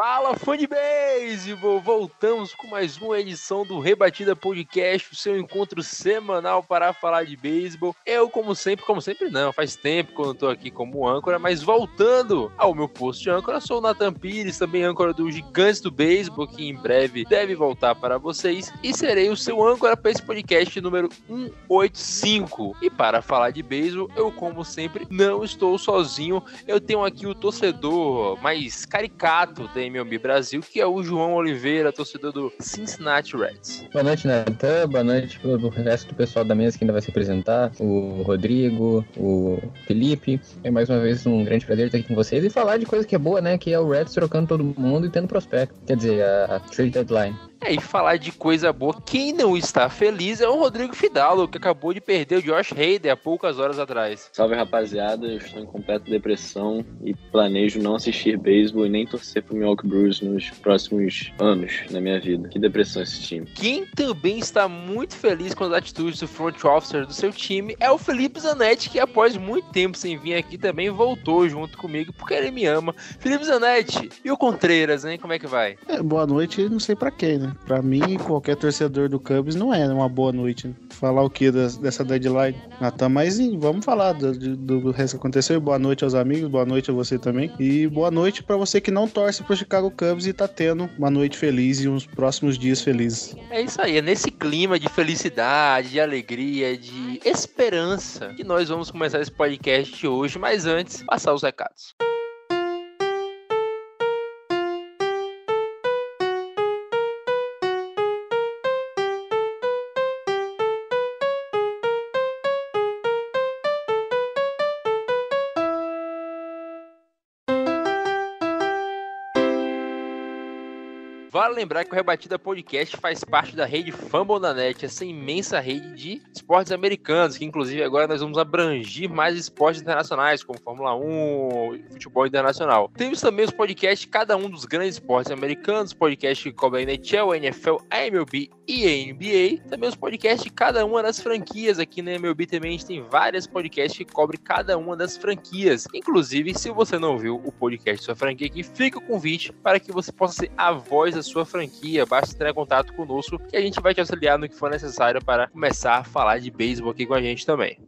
Fala, fã de beisebol! Voltamos com mais uma edição do Rebatida Podcast, o seu encontro semanal para falar de beisebol. Eu, como sempre, como sempre não, faz tempo que eu não tô aqui como âncora, mas voltando ao meu posto de âncora, sou o Nathan Pires, também âncora do Gigantes do Beisebol, que em breve deve voltar para vocês, e serei o seu âncora para esse podcast número 185. E para falar de beisebol, eu, como sempre, não estou sozinho, eu tenho aqui o torcedor mais caricato da MLB Brasil, que é o João Oliveira, torcedor do Cincinnati Reds. Boa noite, Natan. Boa noite pro resto do pessoal da mesa que ainda vai se apresentar. O Rodrigo, o Felipe. É mais uma vez um grande prazer estar aqui com vocês e falar de coisa que é boa, né? Que é o Reds trocando todo mundo e tendo prospecto. Quer dizer, a, a trade deadline. É, e falar de coisa boa, quem não está feliz é o Rodrigo Fidalgo, que acabou de perder o Josh Hader há poucas horas atrás. Salve rapaziada, eu estou em completa depressão e planejo não assistir beisebol e nem torcer pro Milwaukee Brewers nos próximos anos na minha vida. Que depressão esse time. Quem também está muito feliz com as atitudes do front officer do seu time é o Felipe Zanetti, que após muito tempo sem vir aqui também voltou junto comigo porque ele me ama. Felipe Zanetti, e o Contreiras, hein? Como é que vai? É, boa noite, não sei pra quem, né? Pra mim, qualquer torcedor do Cubs não é uma boa noite. Né? Falar o que dessa deadline? Natan, mas vamos falar do, do, do, resto que aconteceu. Boa noite aos amigos, boa noite a você também. E boa noite pra você que não torce pro Chicago Cubs e tá tendo uma noite feliz e uns próximos dias felizes. É isso aí, é nesse clima de felicidade, de alegria, de esperança que nós vamos começar esse podcast hoje. Mas antes, passar os recados. Lembrar que o Rebatida Podcast faz parte da rede Fumble da Net, essa imensa rede de esportes americanos, que inclusive agora nós vamos abrangir mais esportes internacionais, como Fórmula 1, futebol internacional. Temos também os podcasts, cada um dos grandes esportes americanos, podcast que cobre a NHL, a NFL, a MLB e a NBA. Também os podcasts de cada uma das franquias. Aqui na MLB também a gente tem vários podcasts que cobrem cada uma das franquias. Inclusive, se você não viu o podcast da sua franquia aqui, fica o convite para que você possa ser a voz da sua franquia. Basta entrar em contato conosco que a gente vai te auxiliar no que for necessário para começar a falar de beisebol aqui com a gente também.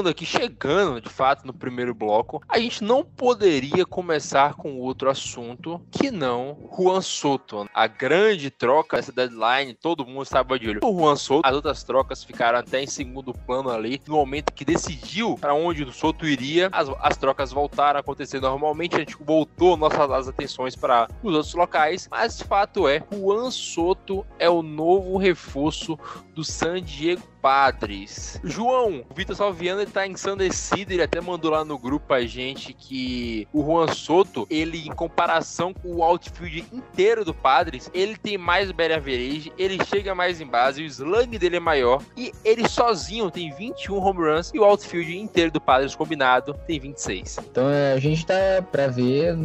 Voltando aqui, chegando de fato no primeiro bloco, a gente não poderia começar com outro assunto que não Juan Soto. A grande troca dessa deadline, todo mundo estava de olho. O Juan Soto, as outras trocas ficaram até em segundo plano ali. No momento que decidiu para onde o Soto iria, as, as trocas voltaram a acontecer normalmente. A gente voltou nossas atenções para os outros locais, mas fato é, Juan Soto é o novo reforço do San Diego Padres. João, o Vitor Salviano ele tá ensandecido, ele até mandou lá no grupo a gente que o Juan Soto, ele em comparação com o outfield inteiro do Padres, ele tem mais better average, ele chega mais em base, o slug dele é maior e ele sozinho tem 21 home runs e o outfield inteiro do Padres combinado tem 26. Então é, a gente tá pra ver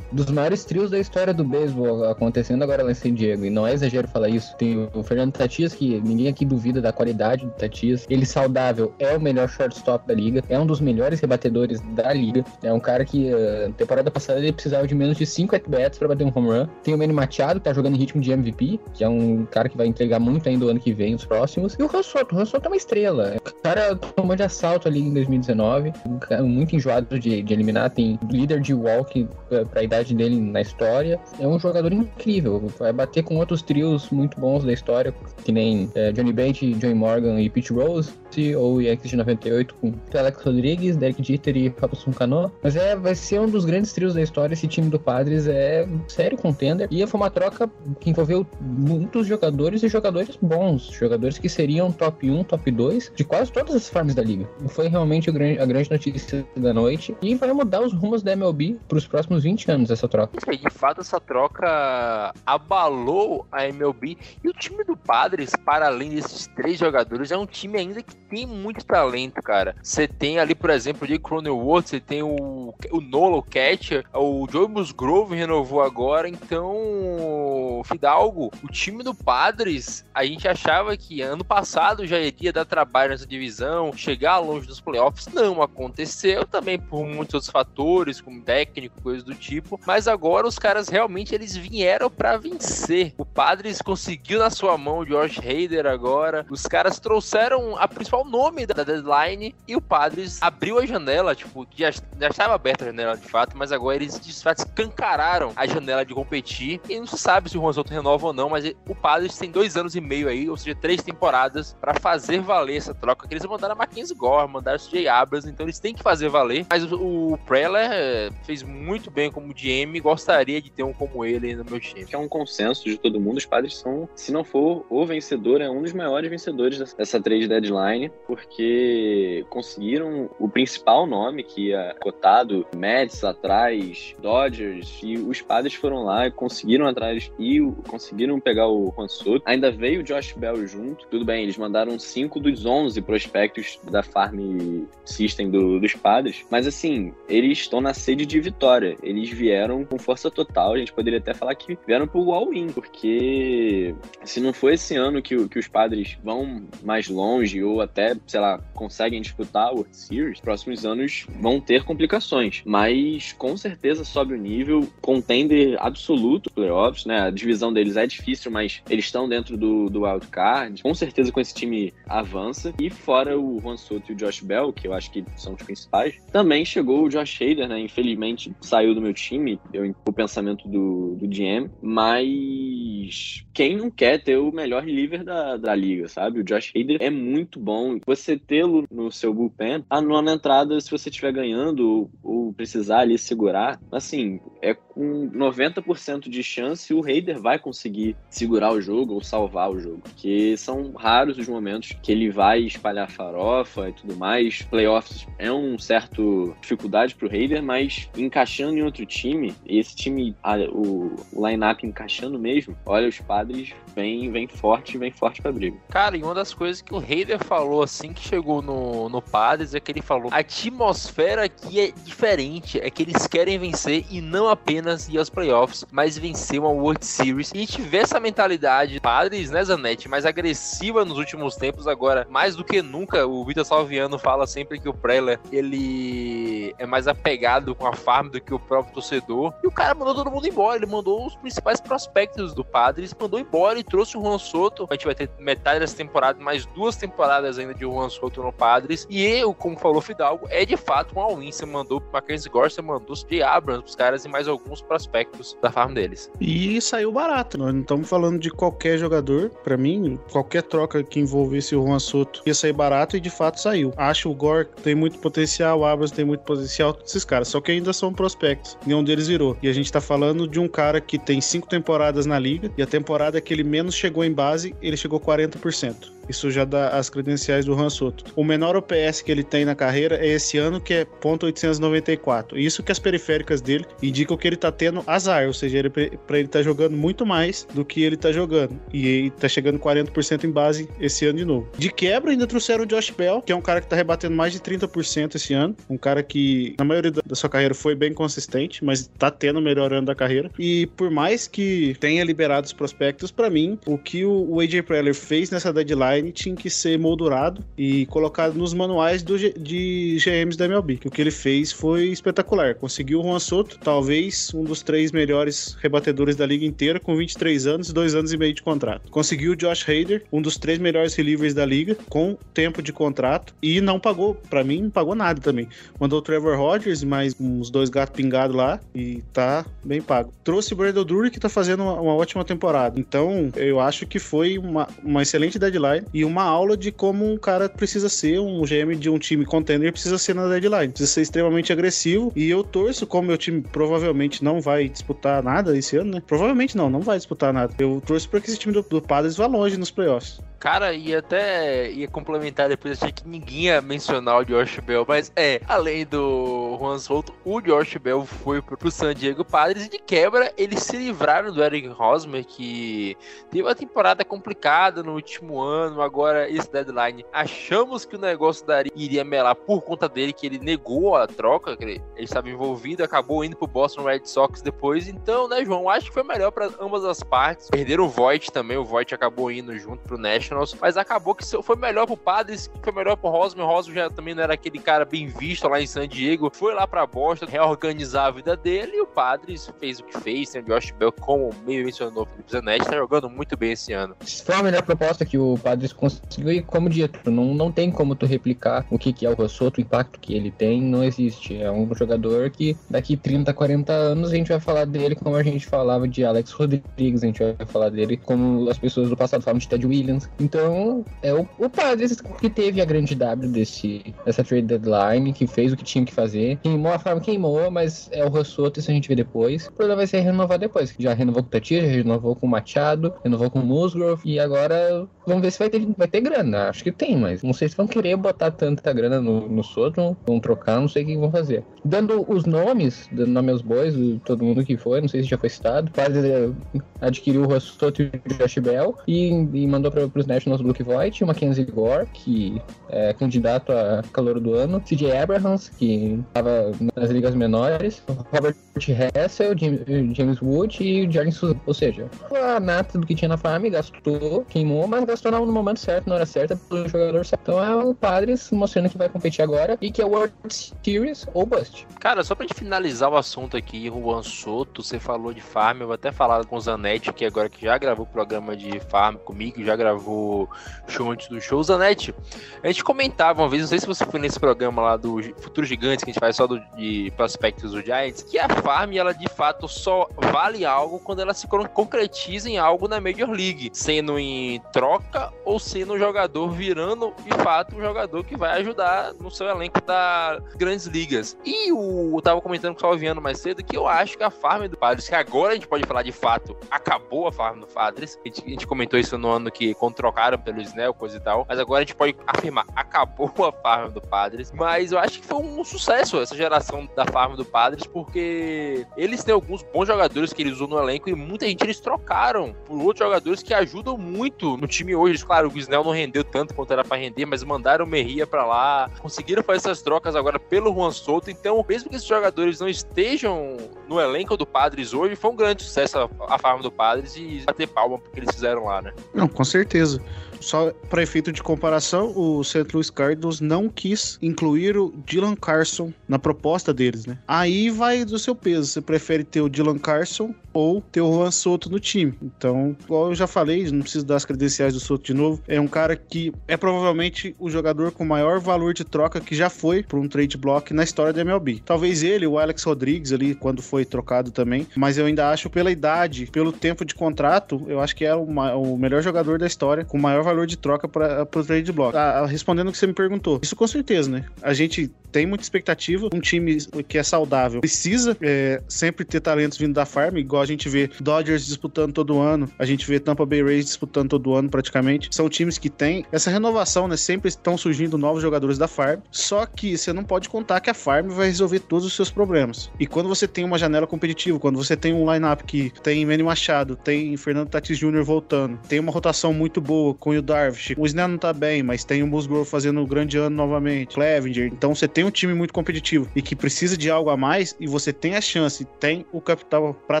dos maiores trios da história do beisebol acontecendo agora lá em San Diego, e não é exagero falar isso. Tem o Fernando Tatias, que ninguém aqui duvida da qualidade Tatias. Ele saudável é o melhor shortstop da liga, é um dos melhores rebatedores da liga. É um cara que, uh, temporada passada, ele precisava de menos de 5 at-bats pra bater um home run. Tem o Manny Machado, que tá jogando em ritmo de MVP, que é um cara que vai entregar muito ainda o ano que vem, os próximos. E o Ransoto, o Ransoto é uma estrela. O cara tomou de assalto ali em 2019, um cara muito enjoado de, de eliminar, tem líder de walk pra, pra idade dele na história. É um jogador incrível, vai bater com outros trios muito bons da história, que nem é, Johnny Bench, Joey Morgan e Pete Rose, ou Yankees de 98 com Alex Rodrigues, Derek Jeter e Robson Cano. Mas é, vai ser um dos grandes trios da história. Esse time do Padres é sério contender. E foi uma troca que envolveu muitos jogadores e jogadores bons, jogadores que seriam top 1, top 2 de quase todas as formas da liga. Foi realmente a grande notícia da noite e vai mudar os rumos da MLB para os próximos 20 anos essa troca. De fato, essa troca abalou a MLB e o time do Padres, para além desses três jogadores, é um time ainda que tem muito talento, cara. Você tem ali, por exemplo, Jake Cronenworth, você tem o, o Nola, o catcher, o Joe Musgrove renovou agora, então, Fidalgo, o time do Padres, a gente achava que ano passado já iria dar trabalho nessa divisão, chegar longe dos playoffs, não aconteceu também por muitos outros fatores, como técnico, coisas do tipo, mas agora os caras realmente eles vieram para vencer. O Padres conseguiu na sua mão o Josh Hader agora, os caras trouxeram a principal nome da deadline e o Padres abriu a janela, tipo, já, já estava aberta a janela de fato, mas agora eles de fato escancararam a janela de competir e não se sabe se o Juan Soto renova ou não, mas o Padres tem dois anos e meio aí, ou seja, três temporadas para fazer valer essa troca, que eles mandaram a Mackenzie Gore, mandaram o CJ Abrams, então eles têm que fazer valer, mas o, o Preller eh, fez muito bem como GM, gostaria de ter um como ele no meu time. Que é um consenso de todo mundo, os Padres são, se não for o vencedor, é um dos maiores vencedores dessa trade deadline, porque conseguiram o principal nome que ia cotado, Mets atrás, Dodgers, e os Padres foram lá e conseguiram atrás e conseguiram pegar o Juan Soto. Ainda veio o Josh Bell junto. Tudo bem, eles mandaram 5 dos 11 prospectos da Farm System do, dos Padres, mas assim, eles estão na sede de vitória. Eles vieram com força total. A gente poderia até falar que vieram pro all-in, porque se não for esse ano que, que os Padres vão mais longe ou até, sei lá, conseguem disputar o World Series, próximos anos vão ter complicações. Mas com certeza sobe o nível, contender absoluto playoffs, né? A divisão deles é difícil, mas eles estão dentro do, do wild card. Com certeza com esse time avança. E fora o Juan Soto e o Josh Bell, que eu acho que são os principais, também chegou o Josh Hader, né? Infelizmente saiu do meu time, eu, o pensamento do, do GM, mas quem não quer ter o melhor reliever da, da liga, sabe? O Josh Hader é muito bom. Você tê-lo no seu bullpen, a nona entrada, se você estiver ganhando ou, ou precisar ali segurar, assim, é com 90% de chance o Raider vai conseguir segurar o jogo ou salvar o jogo. Porque são raros os momentos que ele vai espalhar farofa e tudo mais. Playoffs é um certo dificuldade pro Raider, mas encaixando em outro time, esse time, o line-up encaixando mesmo, olha, os padres vem, vem forte, vem forte pra briga. Cara, e uma das coisas que o Raider falou assim que chegou no, no Padres é que ele falou: a atmosfera aqui é diferente, é que eles querem vencer e não apenas ir aos playoffs, mas vencer uma World Series. E vê essa mentalidade, Padres, né, Zanetti, mais agressiva nos últimos tempos agora, mais do que nunca. O Vitor Salviano fala sempre que o Preller ele é mais apegado com a farm do que o próprio torcedor. E o cara mandou todo mundo embora, ele mandou os principais prospectos do Padres, mandou embora e trouxe o Juan Soto. A gente vai ter metade dessa temporada, mais duas temporadas ainda de Juan Soto no Padres. E eu, como falou Fidalgo, é de fato um all-in. Você mandou Mackenzie Gore, você mandou de Abrams os caras e mais alguns prospectos da farm deles. E saiu barato. Nós não estamos falando de qualquer jogador. Para mim, qualquer troca que envolvesse o Juan Soto ia sair barato e de fato saiu. Acho o Gore tem muito potencial, o Abrams tem muito potencial, esses caras. Só que ainda são prospectos. Nenhum deles virou. E a gente tá falando de um cara que tem cinco temporadas na liga e a temporada que ele menos chegou em base, ele chegou 40%. Isso já dá as credenciais do Han Soto. O menor OPS que ele tem na carreira é esse ano, que é .894. Isso que as periféricas dele indicam que ele tá tendo azar, ou seja, ele, pra ele tá jogando muito mais do que ele tá jogando. E ele tá chegando 40% em base esse ano de novo. De quebra, ainda trouxeram o Josh Bell, que é um cara que tá rebatendo mais de 30% esse ano. Um cara que, na maioria da sua carreira, foi bem consistente, mas tá tendo o melhor ano da carreira. E por mais que tenha liberado os prospectos, para mim, o que o AJ Preller fez nessa deadline deadline tinha que ser moldurado e colocado nos manuais do, de GMs da MLB. O que ele fez foi espetacular. Conseguiu o Juan Soto, talvez um dos três melhores rebatedores da liga inteira, com 23 anos e 2 anos e meio de contrato. Conseguiu o Josh Hader, um dos três melhores relievers da liga, com tempo de contrato, e não pagou, pra mim, não pagou nada também. Mandou o Trevor Rogers mais uns dois gatos pingados lá, e tá bem pago. Trouxe o Brandon Drury, que tá fazendo uma, uma ótima temporada. Então, eu acho que foi uma, uma excelente deadline e uma aula de como um cara precisa ser, um GM de um time contender precisa ser na deadline. Precisa ser extremamente agressivo. E eu torço, como meu time provavelmente não vai disputar nada esse ano, né? Provavelmente não, não vai disputar nada. Eu torço para que esse time do, do Padres vá longe nos playoffs. Cara, ia até ia complementar depois, achei que ninguém ia mencionar o Josh Bell, mas é, além do Juan Soto, o Josh Bell foi pro, pro San Diego Padres e de quebra eles se livraram do Eric Hosmer, que teve uma temporada complicada no último ano, agora esse deadline. Achamos que o negócio daria, iria melar por conta dele, que ele negou a troca, que ele, ele estava envolvido, acabou indo pro Boston Red Sox depois. Então, né, João, acho que foi melhor para ambas as partes. Perderam o Voigt também, o Voigt acabou indo junto pro Nationals, mas acabou que foi melhor pro Padres, foi melhor pro. O Hosmer já também não era aquele cara bem visto lá em San Diego, foi lá pra Boston reorganizar a vida dele e o Padres fez o que fez. Tem o Josh Bell, como meio mencionou o Felipe Zanetti, tá jogando muito bem esse ano. Foi a melhor proposta que o Padres conseguiu e, como dito, não, não tem como tu replicar o que, que é o Rossoto, o impacto que ele tem, não existe. É um jogador que daqui 30, 40 anos a gente vai falar dele como a gente falava de Alex Rodrigues, a gente vai falar dele como as pessoas do passado falavam de Ted Williams. Então, é o, o Padres que teve a grande W desse, dessa trade deadline, que fez o que tinha que fazer. Queimou a forma, queimou, mas é o Rossoto, isso a gente vê depois. O problema vai ser renovar depois. Já renovou com o Tatia, já renovou com o Machado, renovou com o Musgrove, e agora vamos ver se vai ter, vai ter grana. Acho que tem, mas não sei se vão querer botar tanta grana no, no Soto, vão trocar, não sei o que vão fazer. Dando os nomes, dando nome aos bois, todo mundo que foi, não sei se já foi citado, quase adquiriu o Rossoto e o Josh Bell e, e mandou para os Nationals Blue Voigt, o Mackenzie Gore, que é candidato a calor do ano, CJ Abrahams, que estava nas ligas menores, Robert Hessel, James Wood e o Jalen Souza. Ou seja, a nata do que tinha na farm, gastou, queimou, mas gastou no momento certo, na hora certa, pelo jogador certo. Então é o Padres mostrando que vai competir agora e que é World Series ou Bust. Cara, só pra gente finalizar o assunto aqui, Juan Soto, você falou de farm, eu vou até falar com o Zanetti, que agora que já gravou programa de farm comigo, já gravou show antes do show. Zanetti, a gente comentava uma vez, não sei se você foi nesse programa lá do Futuro Gigantes, que a gente faz só do, de prospectos do Giants, que a farm, ela de fato só vale algo quando ela se con- concretiza em algo na Major League, sendo em troca ou sendo um jogador virando de fato um jogador que vai ajudar no seu elenco das grandes ligas. E o eu tava comentando com o Salviano mais cedo que eu acho que a farm do Padres, que agora a gente pode falar de fato, acabou a farm do Padres. A gente, a gente comentou isso no ano que quando trocaram pelo Snell, coisa e tal. Mas agora a gente pode afirmar, acabou a farm do Padres. Mas eu acho que foi um sucesso essa geração da farm do Padres, porque eles têm alguns bons jogadores que eles usam no elenco e muita gente eles trocaram por outros jogadores que ajudam muito no time hoje. Eles, claro, o Snell não rendeu tanto quanto era pra render, mas mandaram o Merria pra lá, conseguiram fazer essas trocas agora pelo Juan Soto. Então, mesmo que esses jogadores não estejam no elenco do Padres hoje, foi um grande sucesso a, a farm do Padres e bater palma porque eles fizeram lá, né? Não, com certeza. Só para efeito de comparação, o St. Louis Cardinals não quis incluir o Dylan Carson na proposta deles, né? Aí vai do seu peso. Você prefere ter o Dylan Carson ou ter o Juan Soto no time. Então, igual eu já falei, não preciso dar as credenciais do Soto de novo. É um cara que é provavelmente o jogador com maior valor de troca que já foi para um trade block na história da MLB. Talvez ele, o Alex Rodrigues ali, quando foi trocado também. Mas eu ainda acho, pela idade, pelo tempo de contrato, eu acho que é o, o melhor jogador da história, com maior valor de troca para o trade block. Ah, respondendo o que você me perguntou, isso com certeza, né? A gente tem muita expectativa. Um time que é saudável precisa é, sempre ter talentos vindo da farm, igual a gente vê Dodgers disputando todo ano, a gente vê Tampa Bay Rays disputando todo ano praticamente. São times que têm essa renovação, né? Sempre estão surgindo novos jogadores da farm. Só que você não pode contar que a farm vai resolver todos os seus problemas. E quando você tem uma janela competitiva, quando você tem um lineup que tem Manny Machado, tem Fernando Tatis Jr. voltando, tem uma rotação muito boa com Will Darvish. O Snell não tá bem, mas tem o Musgrove fazendo um grande ano novamente. Clevenger. Então você tem um time muito competitivo e que precisa de algo a mais e você tem a chance, tem o capital para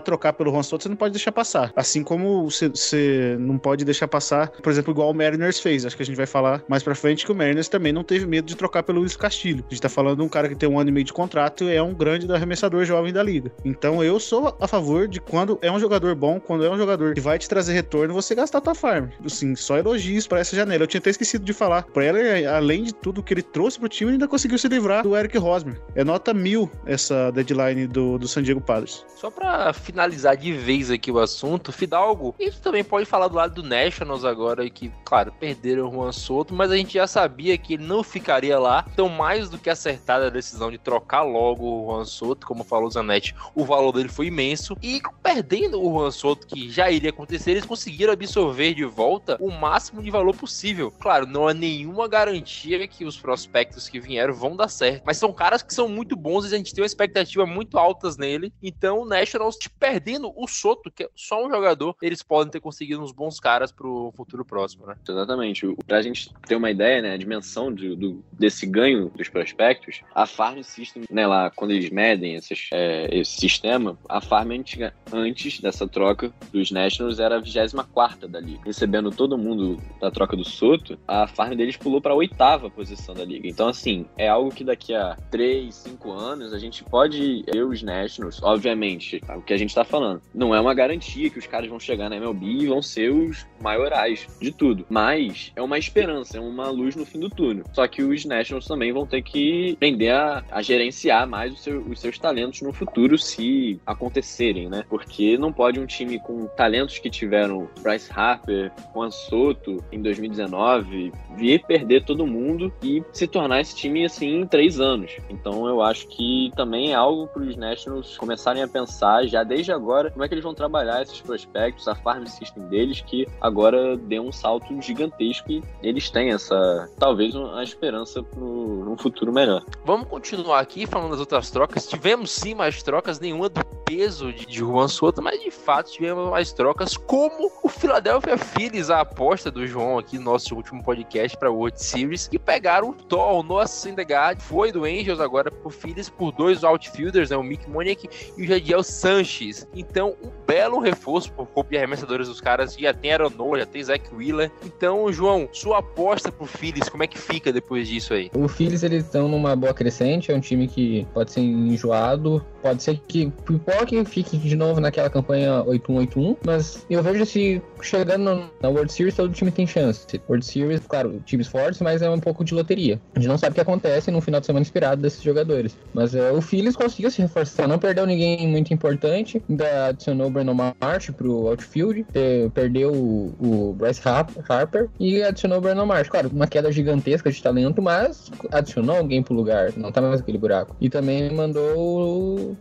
trocar pelo Juan Soto, você não pode deixar passar. Assim como você, você não pode deixar passar, por exemplo, igual o Mariners fez. Acho que a gente vai falar mais pra frente que o Mariners também não teve medo de trocar pelo Luiz Castilho. A gente tá falando de um cara que tem um ano e meio de contrato e é um grande arremessador jovem da liga. Então eu sou a favor de quando é um jogador bom, quando é um jogador que vai te trazer retorno, você gastar tua farm. Assim, só elogios para essa janela. Eu tinha até esquecido de falar. Pra ela, além de tudo que ele trouxe pro time, ainda conseguiu se livrar do Eric Rosmer. É nota mil essa deadline do, do San Diego Padres. Só pra finalizar de vez aqui o assunto, Fidalgo, isso também pode falar do lado do Nationals agora, que, claro, perderam o Juan Soto, mas a gente já sabia que ele não ficaria lá. Então, mais do que acertada a decisão de trocar logo o Juan Soto, como falou o Zanetti, o valor dele foi imenso. E perdendo o Juan Soto, que já iria acontecer, eles conseguiram absorver de volta o máximo de valor possível. Claro, não há nenhuma garantia que os prospectos que vieram vão dar certo, mas são caras que são muito bons e a gente tem uma expectativa muito altas nele. Então, o Nationals perdendo o Soto, que é só um jogador, eles podem ter conseguido uns bons caras pro futuro próximo, né? Exatamente. Pra gente ter uma ideia, né, a dimensão do, desse ganho dos prospectos, a Farm System, né, lá, quando eles medem esses, é, esse sistema, a Farm antes dessa troca dos Nationals era a 24 da liga. Recebendo todo mundo da troca do Soto, a Farm deles pulou pra oitava posição da liga. Então, assim, é algo que daqui a 3, 5 anos a gente pode ver os Nationals, obviamente, o que a gente tá falando. Não é uma garantia que os caras vão chegar na MLB e vão ser os maiorais de tudo. Mas é uma esperança, é uma luz no fim do túnel. Só que os Nationals também vão ter que aprender a, a gerenciar mais seu, os seus talentos no futuro se acontecerem, né? Porque não pode um time com talentos que tiveram Bryce Harper, Juan Soto em 2019 vir perder todo mundo e se tornar esse time assim em três anos. Então eu acho que também é algo para os Nationals começarem a pensar já desde agora como é que eles vão trabalhar esses prospectos, a farm system deles, que agora deu um salto gigantesco e eles têm essa, talvez, uma esperança para um futuro melhor. Vamos continuar aqui falando das outras trocas. Tivemos sim mais trocas, nenhuma do peso de, de Juan Soto, mas de fato tivemos mais trocas, como o Philadelphia Phillies, a aposta do João aqui no nosso último podcast para World Series, que pegaram o Thor, o Noah Syndergaard, foi do Angels agora pro Phillies por dois outfielders, né, o Mick Moniak e o Jadiel Sanches. Então, um belo reforço por corpo de arremessadores dos caras, já tem Aaron Nola, já tem Zach Wheeler. Então, João, sua aposta pro Phillies, como é que fica depois disso aí? O Phillies, eles estão numa boa crescente, é um time que pode ser enjoado, pode ser que pipoque fique de novo naquela campanha 8-1-8-1, mas eu vejo se chegando na World Series todo time tem chance. World Series, claro, times fortes, mas é um pouco de loteria. A gente não sabe o que acontece no final de semana inspirado desses jogadores. Mas é, o Phillies conseguiu se reforçar, não perdeu ninguém muito importante, ainda adicionou o Brandon Marsh pro outfield, perdeu o, o Bryce Harper e adicionou o Brandon Marsh. Claro, uma queda gigantesca de talento, mas adicionou alguém pro lugar, não tá mais aquele buraco. E também mandou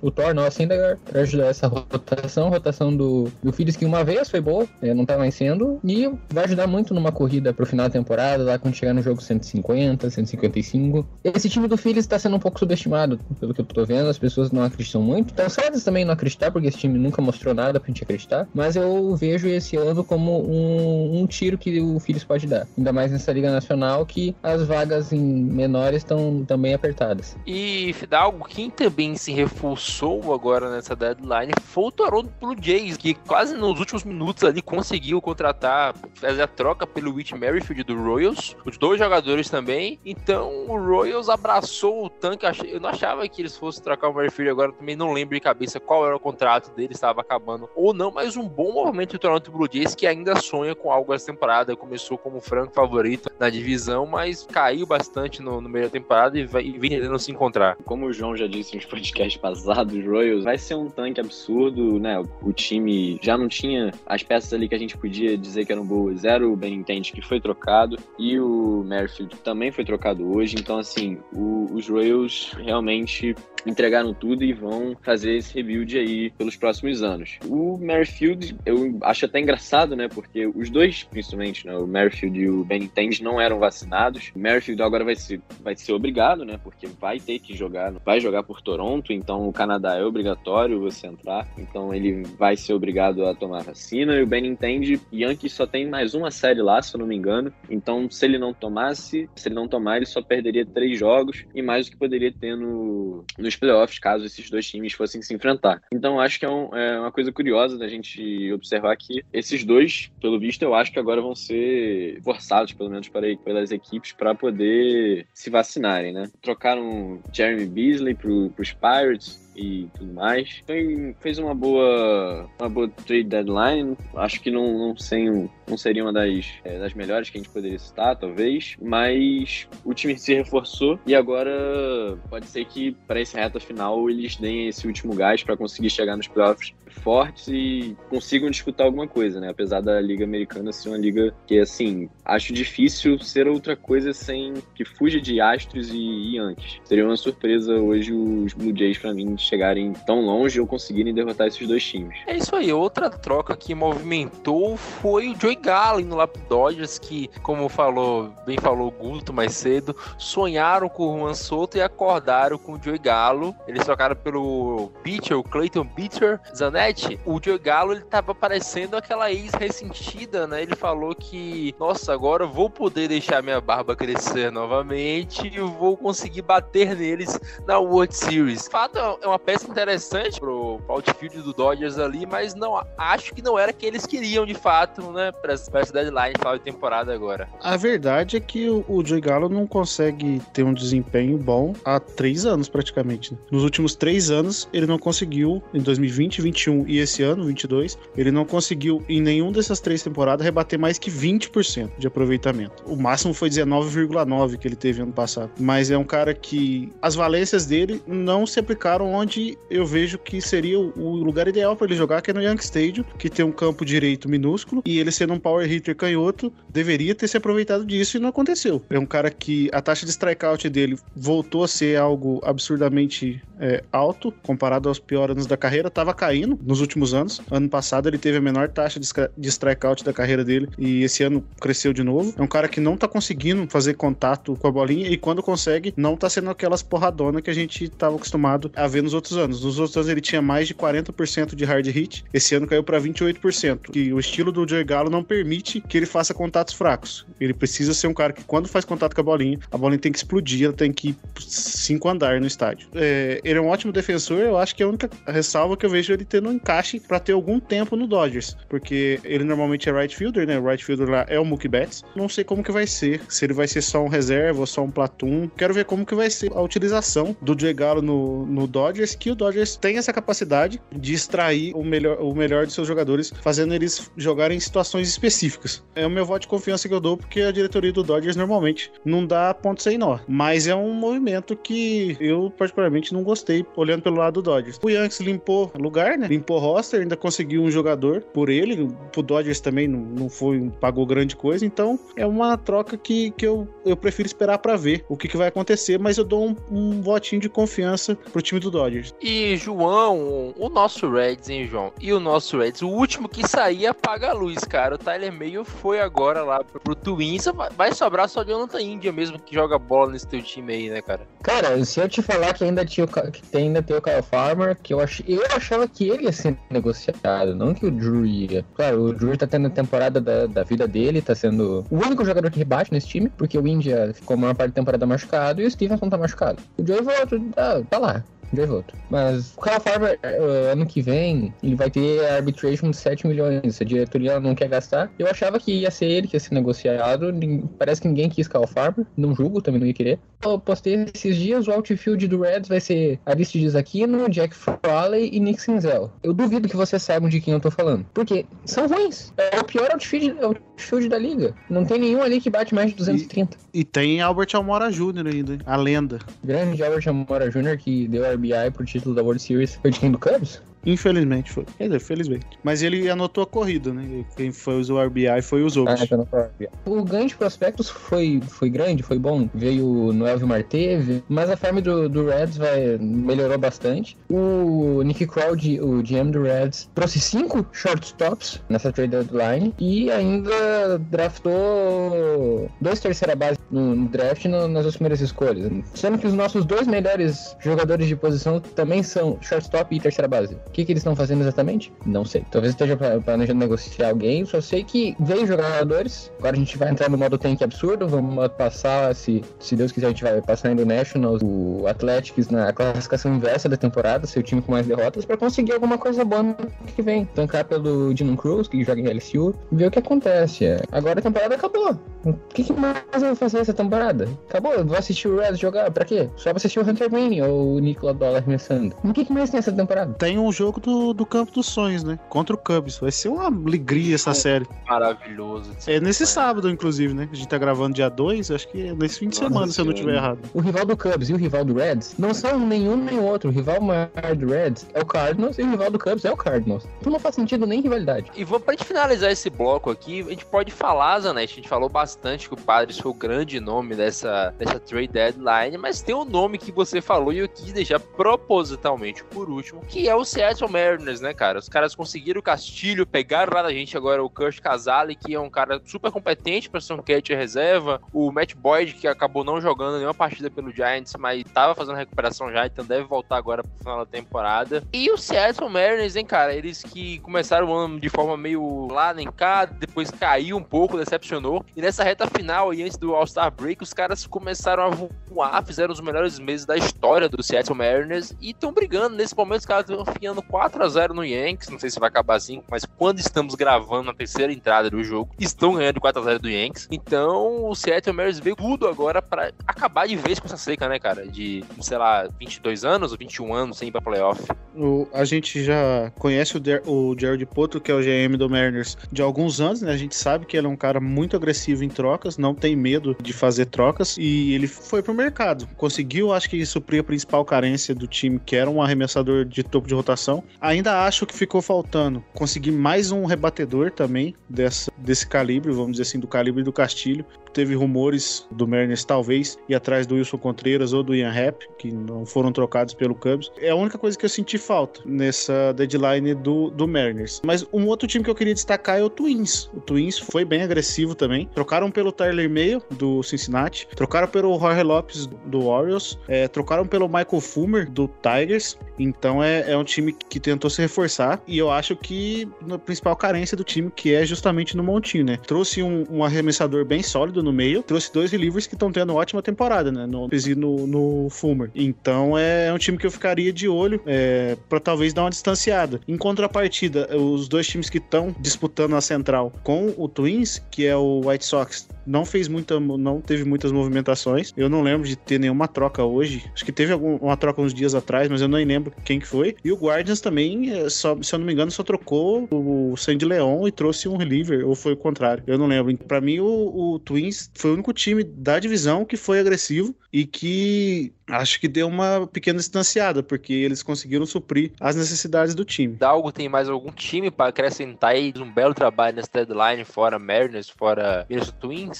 o, Thor, não, assim, pra ajudar essa rotação, rotação do, do Phillies, que uma vez foi boa, é, não tá mais sendo, e vai ajudar muito numa corrida pro final da temporada, lá quando chegar no jogo 150, 155. Esse time do Phillies tá sendo um pouco subestimado, pelo que eu tô vendo, as pessoas não acreditam muito, estão certas também não acreditar, porque esse time nunca mostrou nada pra gente acreditar, mas eu vejo esse ano como um, um tiro que o Phillies pode dar, ainda mais nessa Liga Nacional, que as vagas em menores estão também apertadas. E Fidalgo, quem também se reforçou agora nessa deadline foi o Toronto Blue Jays, que quase nos últimos minutos ali conseguiu contratar, fazer a troca pelo Whit Merrifield do Royals, os dois jogadores também. Então o Royals abraçou o tanque. Eu não achava que eles fossem trocar o Merrifield agora, também não lembro de cabeça qual era o contrato dele, estava acabando ou não, mas um bom movimento do Toronto Blue Jays que ainda sonha com algo essa temporada. Começou como franco favorito na divisão, mas caiu bastante no, no meio da temporada e, vai, e vem tentando se encontrar. Como o João já disse nos podcasts passados, os Royals vai ser um tanque absurdo, né? O time já não tinha as peças ali que a gente podia dizer que eram boas. Era o Benintendi que foi trocado e o Merrifield também foi trocado hoje. Então, assim, o, os Royals realmente entregaram tudo e vão fazer esse rebuild aí pelos próximos anos. O Merrifield, eu acho até engraçado, né? Porque os dois, principalmente, né, o Merrifield e o Benintendi não eram vacinados. O Merrifield agora vai ser, vai ser obrigado, né? Porque vai ter que jogar, vai jogar por Toronto, então o Canadá é obrigatório você entrar. Então ele vai ser obrigado a tomar vacina. E o Benintendi, Yankees só tem tem mais uma série lá, se eu não me engano. Então, se ele não tomasse, se ele não tomar, ele só perderia três jogos e mais do que poderia ter no, nos playoffs, caso esses dois times fossem se enfrentar. Então, acho que é, um, é uma coisa curiosa da gente observar que esses dois, pelo visto, eu acho que agora vão ser forçados, pelo menos para, pelas equipes, para poder se vacinarem, né? Trocaram Jeremy Beasley para os Pirates e tudo mais. Foi, fez uma boa, uma boa trade deadline. Acho que não, não, sei, não seria uma das, é, das melhores que a gente poderia citar, talvez. Mas o time se reforçou e agora pode ser que para esse reta final eles deem esse último gás para conseguir chegar nos playoffs fortes e consigam disputar alguma coisa, né? Apesar da Liga Americana ser uma liga que, assim, acho difícil ser outra coisa sem que fuja de Astros e Yankees. Seria uma surpresa hoje os Blue Jays para mim chegarem tão longe ou conseguirem derrotar esses dois times. É isso aí. Outra troca que movimentou foi o Joey Gallen no Lap Dodgers, que, como falou, bem falou o Guto mais cedo, sonharam com o Juan Soto e acordaram com o Joey Gallo. Eles trocaram pelo Pitcher, o Clayton Pitcher, Zanetti. O Joey Gallo, ele tava parecendo aquela ex ressentida, né? Ele falou que, nossa, agora eu vou poder deixar minha barba crescer novamente e vou conseguir bater neles na World Series. De fato, é uma peça interessante pro, pro outfield do Dodgers ali, mas não acho que não era que eles queriam de fato, né, para essa deadline final de temporada agora. A verdade é que o, Joey Gallo não consegue ter um desempenho bom há três anos praticamente. Né? Nos últimos três anos ele não conseguiu, em 2020, 21 e esse ano, 22, ele não conseguiu em nenhum dessas três temporadas rebater mais que 20% de aproveitamento. O máximo foi 19,9 que ele teve ano passado. Mas é um cara que as valências dele não se aplicaram onde eu vejo que seria o lugar ideal para ele jogar, que é no Yankee Stadium, que tem um campo direito minúsculo, e ele sendo um power hitter canhoto, deveria ter se aproveitado disso e não aconteceu. É um cara que a taxa de strikeout dele voltou a ser algo absurdamente é, alto, comparado aos piores anos da carreira, estava caindo nos últimos anos. Ano passado ele teve a menor taxa de, strikeout da carreira dele, e esse ano cresceu de novo. É um cara que não tá conseguindo fazer contato com a bolinha, e quando consegue, não tá sendo aquelas porradonas que a gente estava acostumado a ver nos outros anos. Nos outros anos ele tinha mais de 40% de hard hit. Esse ano caiu para 28%. Que o estilo do Joey Gallo não permite que ele faça contatos fracos. Ele precisa ser um cara que quando faz contato com a bolinha, a bolinha tem que explodir, ela tem que ir cinco andar no estádio. É, ele é um ótimo defensor, eu acho que é a única ressalva que eu vejo ele tendo um encaixe para ter algum tempo no Dodgers, porque ele normalmente é right fielder, né? O right fielder lá é o Mookie Betts. Não sei como que vai ser, se ele vai ser só um reserva ou só um platoon. Quero ver como que vai ser a utilização do Joey Gallo no, no Dodgers que o Dodgers tem essa capacidade de extrair o melhor, o melhor de seus jogadores, fazendo eles jogarem em situações específicas. É o meu voto de confiança que eu dou, porque a diretoria do Dodgers normalmente não dá ponto sem nó. Mas é um movimento que eu, particularmente, não gostei, olhando pelo lado do Dodgers. O Yankees limpou lugar, né? Limpou roster, ainda conseguiu um jogador por ele. O Dodgers também não, não foi, pagou grande coisa. Então, é uma troca que, que eu, eu prefiro esperar para ver o que, que vai acontecer. Mas eu dou um, um votinho de confiança pro time do. Dodgers. E, João, o nosso Reds, hein, João? E o nosso Reds, o último que sair apaga a luz, cara. O Tyler Mayo foi agora lá pro, Twins. Vai sobrar só o Jonathan India mesmo que joga bola nesse teu time aí, né, cara? Cara, se eu te falar que ainda, tinha, que ainda tem o Kyle Farmer, que eu, ach, eu achava que ele ia ser negociado, não que o Drew ia. Claro, o Drew tá tendo a temporada da, da vida dele, tá sendo o único jogador que rebate nesse time, porque o India ficou a maior parte da temporada machucado e o Stevenson tá machucado. O Joey volta, tá, tá lá voto. Mas o Kyle Farmer, eh, ano que vem, ele vai ter arbitration de 7 milhões. A diretoria não quer gastar. Eu achava que ia ser ele que ia ser negociado. Parece que ninguém quis Kyle Farmer. Não julgo, também não ia querer. Eu postei esses dias, o outfield do Reds vai ser Aristides Aquino, Jack Fraley e Nick Sinzel. Eu duvido que vocês saibam de quem eu tô falando. Porque são ruins. É o pior outfield, outfield da liga. Não tem nenhum ali que bate mais de 230. E, e tem Albert Almora Jr. ainda, a lenda. Grande Albert Almora Jr. que deu a RBI pro título da World Series quem do Cubs? Infelizmente foi. Quer dizer, felizmente. Mas ele anotou a corrida, né? Quem foi o RBI foi os outros. Ah, o ganho de prospectos foi, foi grande, foi bom. Veio no Elvio Marte, mas a farm do, do Reds vai, melhorou bastante. O Nick Crowd, o GM do Reds, trouxe cinco shortstops nessa trade deadline e ainda draftou dois terceira base no, no draft no, nas duas primeiras escolhas. Sendo que os nossos dois melhores jogadores de posição também são shortstop e terceira base. O que, que eles estão fazendo exatamente? Não sei. Talvez esteja planejando negociar alguém. Só sei que veio jogadores. Agora a gente vai entrar no modo tank absurdo. Vamos passar, se, se Deus quiser, a gente vai passar indo Nationals, o Athletics na classificação inversa da temporada, ser o time com mais derrotas, para conseguir alguma coisa boa no que vem. Tancar pelo Dylan Cruz, que joga em LSU, e ver o que acontece. Agora a temporada acabou. O que, que mais eu vou fazer essa temporada? Acabou, eu vou assistir o Red jogar. Pra quê? Só pra assistir o Hunter Green ou o Nicola Dollar arremessando. O que, que mais tem essa temporada? Tem um jogo do, do campo dos sonhos, né? Contra o Cubs. Vai ser uma alegria essa série. Maravilhoso. É nesse sábado, inclusive, né? A gente tá gravando dia 2, acho que é nesse fim de Nossa semana, se eu não estiver errado. O rival do Cubs e o rival do Reds não são nenhum nem outro. O rival maior do Reds é o Cardinals e o rival do Cubs é o Cardinals. Então não faz sentido nem rivalidade. E vamos, pra gente finalizar esse bloco aqui, a gente pode falar, Zanetti, a gente falou bastante que o Padres foi o grande nome dessa, dessa trade deadline, mas tem um nome que você falou e eu quis deixar propositalmente por último, que é o Seattle Mariners, né, cara? Os caras conseguiram o Castilho, pegaram lá da gente agora o Kurt Casale, que é um cara super competente para ser um catcher reserva, o Matt Boyd, que acabou não jogando nenhuma partida pelo Giants, mas tava fazendo recuperação já, então deve voltar agora pro final da temporada. E o Seattle Mariners, hein, cara? Eles que começaram o ano de forma meio lá nem cá, depois caiu um pouco, decepcionou. E nessa reta final, e antes do All-Star Break, os caras começaram a voar, fizeram os melhores meses da história do Seattle Mariners e estão brigando. Nesse momento, os caras estão 4 a 0 no Yankees. Não sei se vai acabar assim, mas quando estamos gravando na terceira entrada do jogo, estão ganhando 4 a 0 do Yankees. Então, o Seattle Mariners veio tudo agora para acabar de vez com essa seca, né, cara? De, sei lá, 22 anos ou 21 anos sem ir pra playoff. O, a gente já conhece o, Der, o Jared Potro, que é o GM do Mariners, de alguns anos, né? A gente sabe que ele é um cara muito agressivo em trocas, não tem medo de fazer trocas, e ele foi pro mercado. Conseguiu, acho que, suprir a principal carência do time, que era um arremessador de topo de rotação. Ainda acho que ficou faltando conseguir mais um rebatedor também dessa, desse calibre, vamos dizer assim, do calibre do Castilho. Teve rumores do Mariners talvez ir atrás do Wilson Contreras ou do Ian Happ, que não foram trocados pelo Cubs. É a única coisa que eu senti falta nessa deadline do, do Mariners. Mas um outro time que eu queria destacar é o Twins. O Twins foi bem agressivo também. Trocaram pelo Tyler Mayo, do Cincinnati. Trocaram pelo Jorge Lopes, do Orioles. É, trocaram pelo Michael Fulmer, do Tigers. Então é, é um time que tentou se reforçar. E eu acho que a principal carência do time, que é justamente no montinho, né? Trouxe um, um arremessador bem sólido no meio. Trouxe dois relievers que estão tendo ótima temporada, né? No, no, no Fulmer. Então é um time que eu ficaria de olho é, para talvez dar uma distanciada. Em contrapartida, os dois times que estão disputando a central com o Twins, que é o White Sox, não fez muita, não teve muitas movimentações. Eu não lembro de ter nenhuma troca hoje. Acho que teve algum, uma troca uns dias atrás, mas eu nem lembro quem que foi. E o Guardians também, é, só, se eu não me engano, só trocou o Sandy Leon e trouxe um reliever, ou foi o contrário. Eu não lembro. Para mim, o, o Twins foi o único time da divisão que foi agressivo e que acho que deu uma pequena distanciada, porque eles conseguiram suprir as necessidades do time. Dalgo tem mais algum time para acrescentar aí um belo trabalho nessa deadline, fora Mariners, fora Minnesota Twins?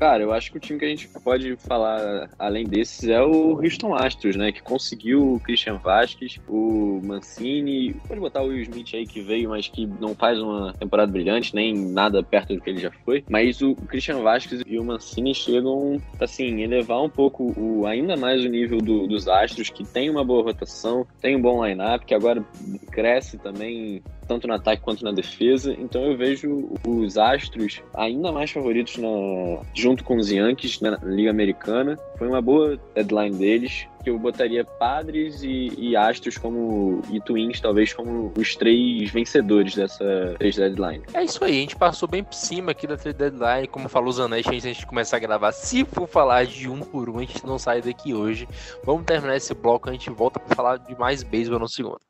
Cara, eu acho que o time que a gente pode falar além desses é o Houston Astros, né? Que conseguiu o Christian Vasquez, o Mancini, pode botar o Will Smith aí que veio, mas que não faz uma temporada brilhante, nem nada perto do que ele já foi. Mas o Christian Vasquez e o Mancini chegam, assim, elevar um pouco o, ainda mais o nível do, dos Astros, que tem uma boa rotação, tem um bom line-up, que agora cresce também tanto no ataque quanto na defesa. Então eu vejo os Astros ainda mais favoritos na, junto com os Yankees na Liga Americana. Foi uma boa deadline deles que eu botaria Padres e, e Astros como e Twins talvez como os três vencedores dessa três deadline. É isso aí, a gente passou bem por cima aqui da trade deadline, como falou Zanetti antes da gente começar a gravar. Se for falar de um por um, a gente não sai daqui hoje. Vamos terminar esse bloco, a gente volta para falar de mais beisebol no segundo.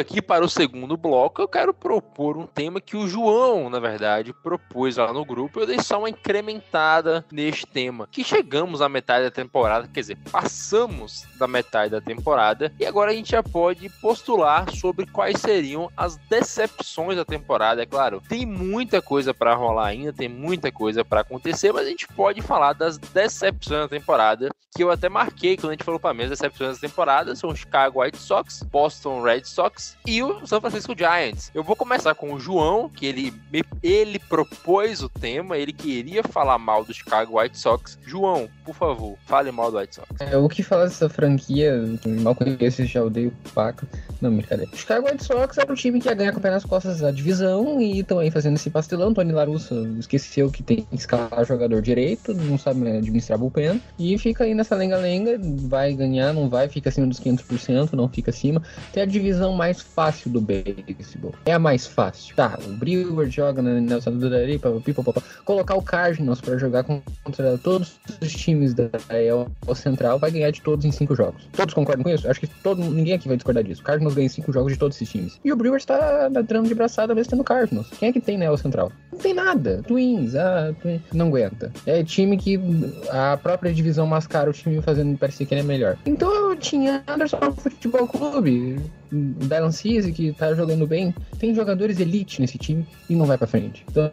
Aqui para o segundo bloco, eu quero propor um tema que o João, na verdade, propôs lá no grupo. Eu dei só uma incrementada neste tema. Que chegamos à metade da temporada, quer dizer, passamos da metade da temporada e agora a gente já pode postular sobre quais seriam as decepções da temporada. É claro, tem muita coisa para rolar ainda, tem muita coisa para acontecer, mas a gente pode falar das decepções da temporada, que eu até marquei quando a gente falou para mim, as decepções da temporada são o Chicago White Sox, Boston Red Sox e o San Francisco Giants. Eu vou começar com o João, que ele, ele propôs o tema, ele queria falar mal do Chicago White Sox. João, por favor, fale mal do White Sox. É, o que falar dessa franquia, mal conheço, já odeio paca. Não, brincadeira. O Chicago White Sox era um time que ia ganhar com o pé nas costas da divisão e estão aí fazendo esse pastelão. Tony Larusso esqueceu que tem que escalar jogador direito, não sabe administrar bullpen e fica aí nessa lenga-lenga, vai ganhar, não vai, fica acima dos 500%, não fica acima. Tem a divisão mais fácil do beisebol. É a mais fácil. Tá, o Brewer joga na Nelson Dudari, colocar o Cardinals para jogar contra todos os times da EL Central vai ganhar de todos em cinco jogos. Todos concordam com isso? Acho que todo, ninguém aqui vai discordar disso. O Cardinals ganha cinco jogos de todos esses times. E o Brewers tá dando de braçada mesmo tendo Cardinals. Quem é que tem na EL Central? Não tem nada. Twins, ah, não aguenta. É time que a própria divisão mascara o time fazendo parecer que ele é melhor. Então eu tinha Anderson Futebol Clube, o Dylan Cease, que tá jogando bem, tem jogadores elite nesse time e não vai pra frente. Então,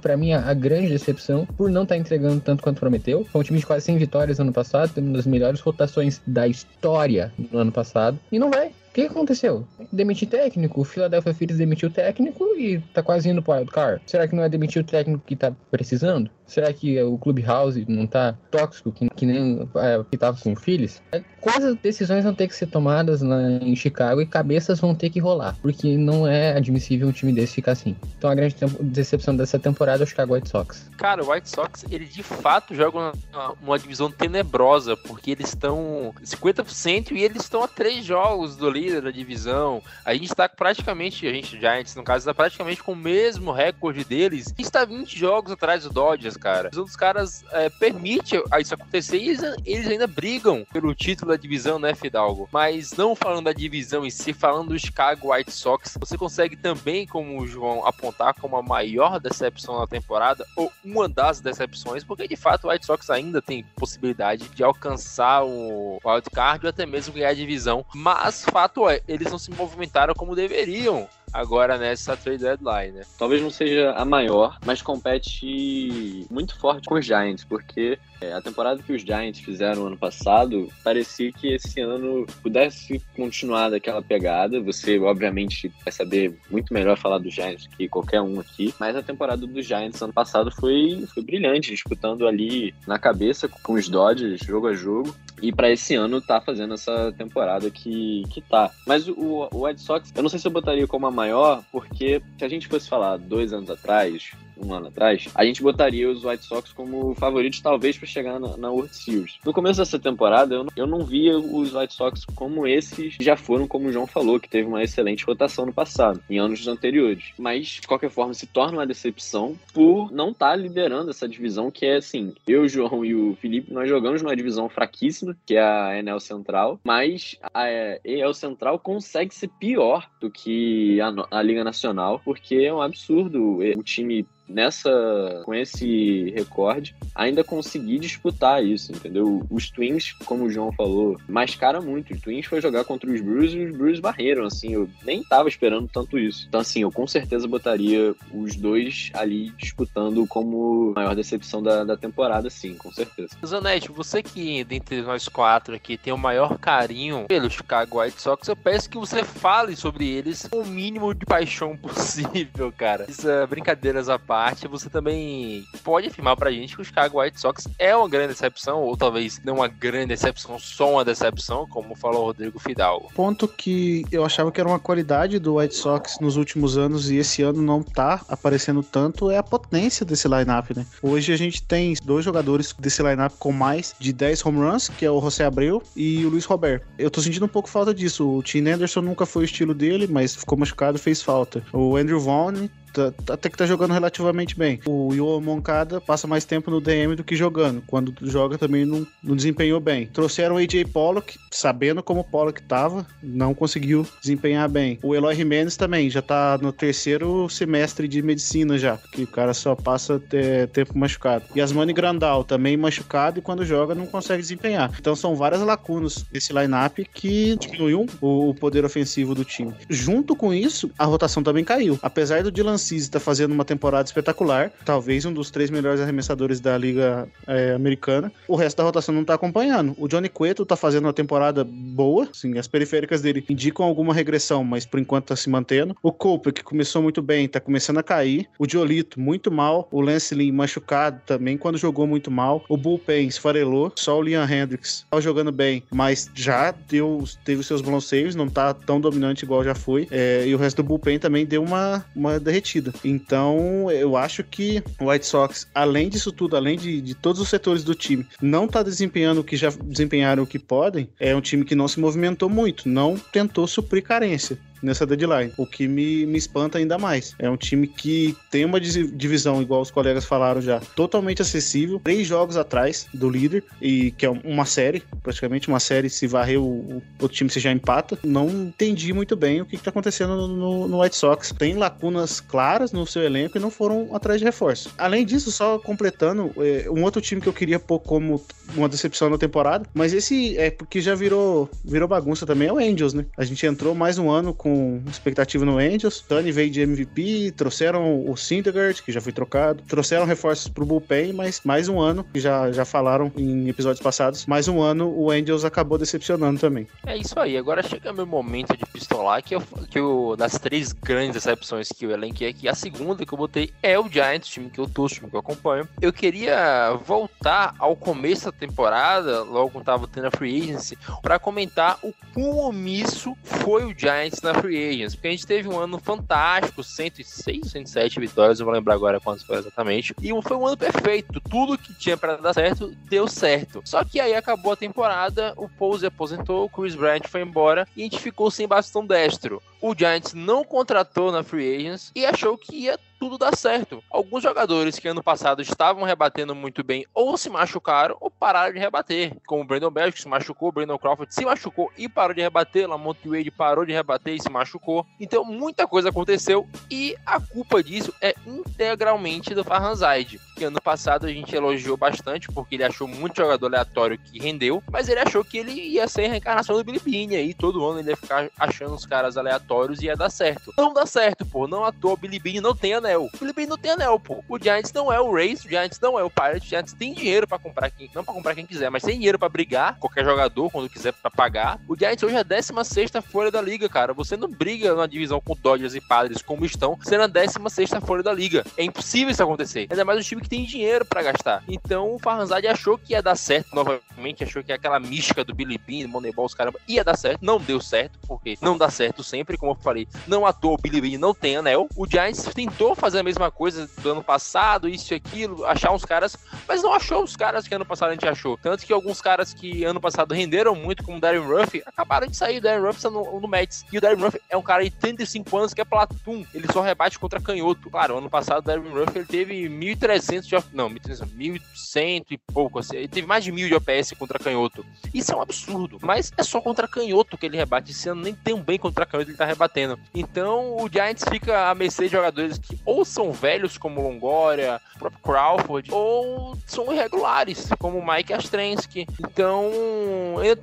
para mim, a, grande decepção por não estar tá entregando tanto quanto prometeu. Foi um time de quase 100 vitórias no ano passado, tendo uma das melhores rotações da história no ano passado, e não vai. O que aconteceu? Demitir técnico. O Philadelphia Phillies demitiu o técnico e tá quase indo pro car. Será que não é demitir o técnico que tá precisando? Será que o Clubhouse não tá tóxico que, que nem é, que tava com o Phillies? É, coisas, decisões vão ter que ser tomadas em Chicago e cabeças vão ter que rolar, porque não é admissível um time desse ficar assim. Então a grande decepção dessa temporada é o Chicago White Sox. Cara, o White Sox, ele de fato joga uma, uma divisão tenebrosa, porque eles estão 50% e eles estão a três jogos do líder da divisão. A gente está praticamente, a gente Giants no caso, está praticamente com o mesmo recorde deles. E está 20 jogos atrás do Dodgers, cara. Os outros caras é, permite isso acontecer e eles, eles, ainda brigam pelo título da divisão, né, Fidalgo? Mas não falando da divisão em si, falando do Chicago White Sox, você consegue também, como o João, apontar como a maior decepção da temporada, ou uma das decepções, porque de fato o White Sox ainda tem possibilidade de alcançar o wildcard ou até mesmo ganhar a divisão. Mas fato é, eles não se movimentaram como deveriam agora nessa trade deadline, né? Talvez não seja a maior, mas compete muito forte com os Giants, porque é, a temporada que os Giants fizeram ano passado, parecia que esse ano pudesse continuar daquela pegada. Você, obviamente, vai saber muito melhor falar dos Giants que qualquer um aqui, mas a temporada dos Giants ano passado foi, foi brilhante, disputando ali na cabeça com os Dodgers, jogo a jogo. E para esse ano tá fazendo essa temporada que, que tá. Mas o, o Red Sox, eu não sei se eu botaria como a maior, porque se a gente fosse falar dois anos atrás, um ano atrás, a gente botaria os White Sox como favoritos, talvez, para chegar na, na, World Series. No começo dessa temporada, eu não, eu não via os White Sox como esses já foram, como o João falou, que teve uma excelente rotação no passado, em anos anteriores. Mas, de qualquer forma, se torna uma decepção por não estar tá liderando essa divisão, que é assim: eu, João e o Felipe, nós jogamos numa divisão fraquíssima, que é a Enel Central, mas a EL Central consegue ser pior do que a, a Liga Nacional, porque é um absurdo o time nessa com esse recorde ainda conseguir disputar isso, entendeu? Os Twins, como o João falou, mascara muito. Os Twins foi jogar contra os Bruce e os Bruce barreram, assim, eu nem tava esperando tanto isso. Então, assim, eu com certeza botaria os dois ali disputando como maior decepção da, da temporada, sim, com certeza. Zanetti, você que, dentre nós quatro aqui, tem o maior carinho pelo Chicago White Sox, eu peço que você fale sobre eles com o mínimo de paixão possível, cara. Isso, é brincadeiras à parte parte, você também pode afirmar pra gente que o Chicago White Sox é uma grande decepção, ou talvez não uma grande decepção, só uma decepção, como falou o Rodrigo Fidalgo. Ponto que eu achava que era uma qualidade do White Sox nos últimos anos e esse ano não tá aparecendo tanto é a potência desse lineup, né? Hoje a gente tem dois jogadores desse lineup com mais de 10 home runs, que é o José Abreu e o Luiz Roberto. Eu tô sentindo um pouco falta disso. O Tim Anderson nunca foi o estilo dele, mas ficou machucado, fez falta. O Andrew Vaughn tá- tá- até que tá jogando relativamente bem. O Yoa Moncada passa mais tempo no DM do que jogando. Quando joga também não, não desempenhou bem. Trouxeram o AJ Pollock, sabendo como o Pollock tava, não conseguiu desempenhar bem. O Eloy Jimenez também já tá no terceiro semestre de medicina já, que o cara só passa é, tempo machucado. E Asmani Grandal também machucado e quando joga não consegue desempenhar. Então são várias lacunas desse lineup que diminuiu o, o poder ofensivo do time. Junto com isso, a rotação também caiu. Apesar do Dylan Cease estar fazendo uma temporada espetacular, talvez um dos três melhores arremessadores da liga é, americana, o resto da rotação não tá acompanhando. O Johnny Cueto tá fazendo uma temporada boa, sim, as periféricas dele indicam alguma regressão, mas por enquanto tá se mantendo. O Cooper, que começou muito bem, tá começando a cair. O Diolito, muito mal. O Lance Lynn machucado também, quando jogou muito mal. O Bullpen esfarelou. Só o Liam Hendricks tá jogando bem, mas já deu, teve seus saves, não tá tão dominante igual já foi. É, e o resto do Bullpen também deu uma, uma derretida. Então, eu acho que o White Sox, além disso tudo, além de, de todos os setores do time, não tá desempenhando o que já desempenharam o que podem, é um time que não se movimentou muito, não tentou suprir carência nessa deadline, o que me, me espanta ainda mais. É um time que tem uma divisão, igual os colegas falaram já, totalmente acessível, três jogos atrás do líder, e que é uma série, praticamente uma série, se varrer o, o, o time você já empata. Não entendi muito bem o que está acontecendo no, no- no White Sox. Tem lacunas claras no seu elenco e não foram atrás de reforço. Além disso, só completando, é, um outro time que eu queria pôr como uma decepção na temporada, mas esse é porque já virou, virou bagunça também, é o Angels, né? A gente entrou mais um ano com expectativa no Angels, Tony veio de MVP, trouxeram o Syndergaard, que já foi trocado, trouxeram reforços pro Bullpen, mas mais um ano, que já, já falaram em episódios passados, mais um ano o Angels acabou decepcionando também. É isso aí, agora chega meu momento de pistolar, que eu, que eu das três grandes decepções que eu elenquei aqui, a segunda que eu botei é o Giants, time que eu torço, time que eu acompanho. Eu queria voltar ao começo da temporada, logo quando tava tendo a Free Agency, para comentar o quão omisso foi o Giants na Free Agency, porque a gente teve um ano fantástico, 106, 107 vitórias, eu vou lembrar agora quantas foi exatamente, e foi um ano perfeito, tudo que tinha para dar certo, deu certo. Só que aí acabou a temporada, o Pose aposentou, o Chris Bryant foi embora, e a gente ficou sem bastão destro. O Giants não contratou na Free Agents e achou que ia tudo dar certo. Alguns jogadores que ano passado estavam rebatendo muito bem ou se machucaram ou pararam de rebater, como o Brandon que se machucou, o Brandon Crawford se machucou e parou de rebater, Lamont Wade parou de rebater e se machucou. Então muita coisa aconteceu e a culpa disso é integralmente do Farhan Zaid, que ano passado a gente elogiou bastante porque ele achou muito jogador aleatório que rendeu, mas ele achou que ele ia ser a reencarnação do Billy aí todo ano ele ia ficar achando os caras aleatórios e ia dar certo. Não dá certo, pô, não à toa o Billy não tem anel. O Beane não tem anel, pô. O Giants não é o Rays, o Giants não é o Pirates, o Giants tem dinheiro pra comprar quem, não pra comprar quem quiser, mas tem dinheiro pra brigar, qualquer jogador quando quiser pra pagar. O Giants hoje é a 16 folha da liga, cara. Você não briga na divisão com Dodgers e Padres como estão, sendo a 16 folha da liga. É impossível isso acontecer. Ainda mais um time que tem dinheiro pra gastar. Então o Farhanzade achou que ia dar certo novamente, achou que aquela mística do Billy Bean, Moneyball, os caramba, ia dar certo. Não deu certo, porque não dá certo sempre, como eu falei. Não à toa o Billy Bean não tem anel. O Giants tentou fazer a mesma coisa do ano passado, isso e aquilo, achar uns caras, mas não achou os caras que ano passado a gente achou. Tanto que alguns caras que ano passado renderam muito, como o Darren Ruff, acabaram de sair. O Darren Ruff está no, no Mets. E o Darren Ruff é um cara de 35 anos que é Platum. Ele só rebate contra canhoto. Claro, ano passado o Darren Ruff ele teve 1.300 de. Não, 1.100 e pouco. Assim, ele teve mais de 1.000 de OPS contra canhoto. Isso é um absurdo. Mas é só contra canhoto que ele rebate. Esse ano nem um bem contra canhoto ele tá rebatendo. Então o Giants fica a mercê de jogadores que ou são velhos, como o Longoria, o próprio Crawford, ou são irregulares, como o Mike Astrensky. Então,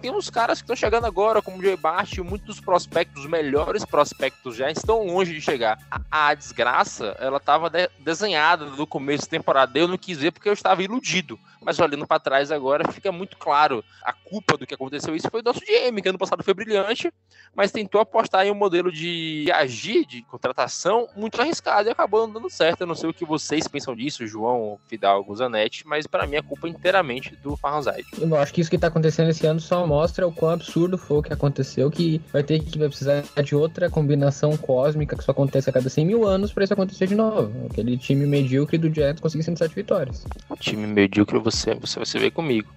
tem uns caras que estão chegando agora, como o Joey Bart, muitos dos prospectos, os melhores prospectos já estão longe de chegar. A, a desgraça, ela estava de, desenhada no começo da temporada. Eu não quis ver porque eu estava iludido. Mas olhando para trás agora, fica muito claro. A culpa do que aconteceu isso foi do nosso GM, que ano passado foi brilhante, mas tentou apostar em um modelo de agir, de contratação, muito arriscado e acabou não dando certo. Eu não sei o que vocês pensam disso, João, Fidalgo, Zanetti, mas para mim a culpa é inteiramente do Farhanzide. Eu acho que isso que tá acontecendo esse ano só mostra o quão absurdo foi o que aconteceu, que vai ter que vai precisar de outra combinação cósmica que só acontece a cada 100 mil anos para isso acontecer de novo. Aquele time medíocre do Giants conseguir 107 vitórias. O time medíocre você, você, você vê comigo.